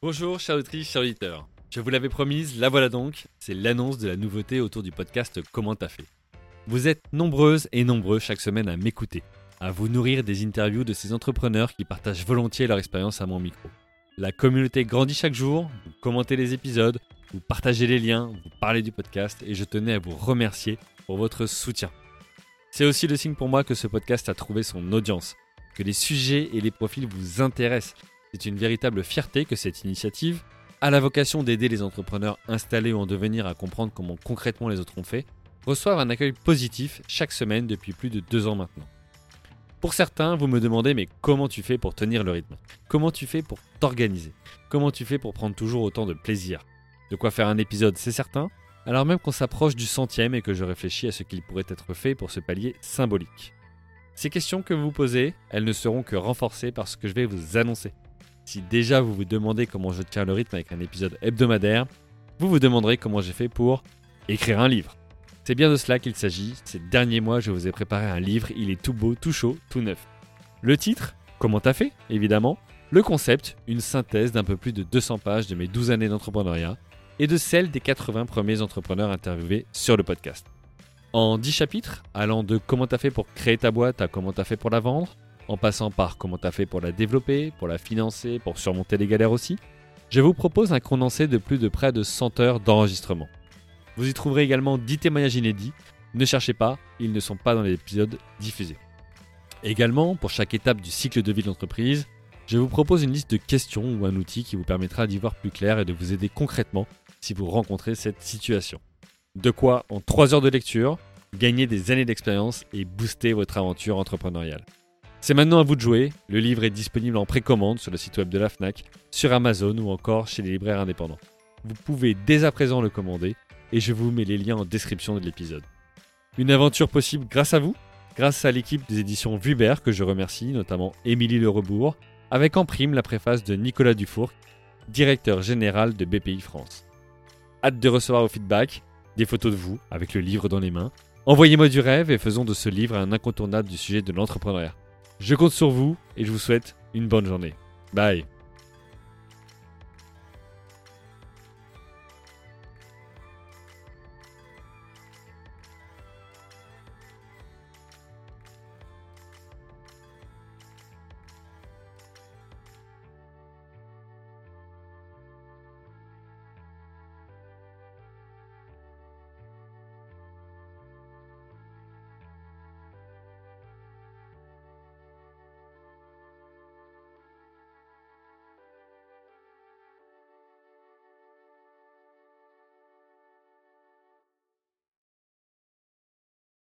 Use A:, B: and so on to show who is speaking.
A: Bonjour, chers autrices, chers auditeurs. Je vous l'avais promise, la voilà donc, c'est l'annonce de la nouveauté autour du podcast Comment t'as fait. Vous êtes nombreuses et nombreux chaque semaine à m'écouter, à vous nourrir des interviews de ces entrepreneurs qui partagent volontiers leur expérience à mon micro. La communauté grandit chaque jour, vous commentez les épisodes, vous partagez les liens, vous parlez du podcast et je tenais à vous remercier pour votre soutien. C'est aussi le signe pour moi que ce podcast a trouvé son audience, que les sujets et les profils vous intéressent. C'est une véritable fierté que cette initiative, à la vocation d'aider les entrepreneurs installés ou en devenir à comprendre comment concrètement les autres ont fait, reçoivent un accueil positif chaque semaine depuis plus de deux ans maintenant. Pour certains, vous me demandez mais comment tu fais pour tenir le rythme? Comment tu fais pour t'organiser? Comment tu fais pour prendre toujours autant de plaisir? De quoi faire un épisode, c'est certain, alors même qu'on s'approche du centième et que je réfléchis à ce qu'il pourrait être fait pour ce palier symbolique. Ces questions que vous posez, elles ne seront que renforcées par ce que je vais vous annoncer. Si déjà vous vous demandez comment je tiens le rythme avec un épisode hebdomadaire, vous vous demanderez comment j'ai fait pour écrire un livre. C'est bien de cela qu'il s'agit. Ces derniers mois, je vous ai préparé un livre. Il est tout beau, tout chaud, tout neuf. Le titre Comment t'as fait Évidemment. Le concept Une synthèse d'un peu plus de 200 pages de mes 12 années d'entrepreneuriat et de celles des 80 premiers entrepreneurs interviewés sur le podcast. En 10 chapitres, allant de comment t'as fait pour créer ta boîte à comment t'as fait pour la vendre, en passant par comment t'as fait pour la développer, pour la financer, pour surmonter les galères aussi, je vous propose un condensé de plus de près de 100 heures d'enregistrement. Vous y trouverez également 10 témoignages inédits. Ne cherchez pas, ils ne sont pas dans les épisodes diffusés. Également, pour chaque étape du cycle de vie de l'entreprise, je vous propose une liste de questions ou un outil qui vous permettra d'y voir plus clair et de vous aider concrètement si vous rencontrez cette situation. De quoi, en 3 heures de lecture, gagner des années d'expérience et booster votre aventure entrepreneuriale. C'est maintenant à vous de jouer, le livre est disponible en précommande sur le site web de la FNAC, sur Amazon ou encore chez les libraires indépendants. Vous pouvez dès à présent le commander et je vous mets les liens en description de l'épisode. Une aventure possible grâce à vous, grâce à l'équipe des éditions Vubert que je remercie, notamment Émilie Le Rebourg, avec en prime la préface de Nicolas Dufour, directeur général de BPI France. Hâte de recevoir vos feedbacks, des photos de vous avec le livre dans les mains. Envoyez-moi du rêve et faisons de ce livre un incontournable du sujet de l'entrepreneuriat. Je compte sur vous et je vous souhaite une bonne journée. Bye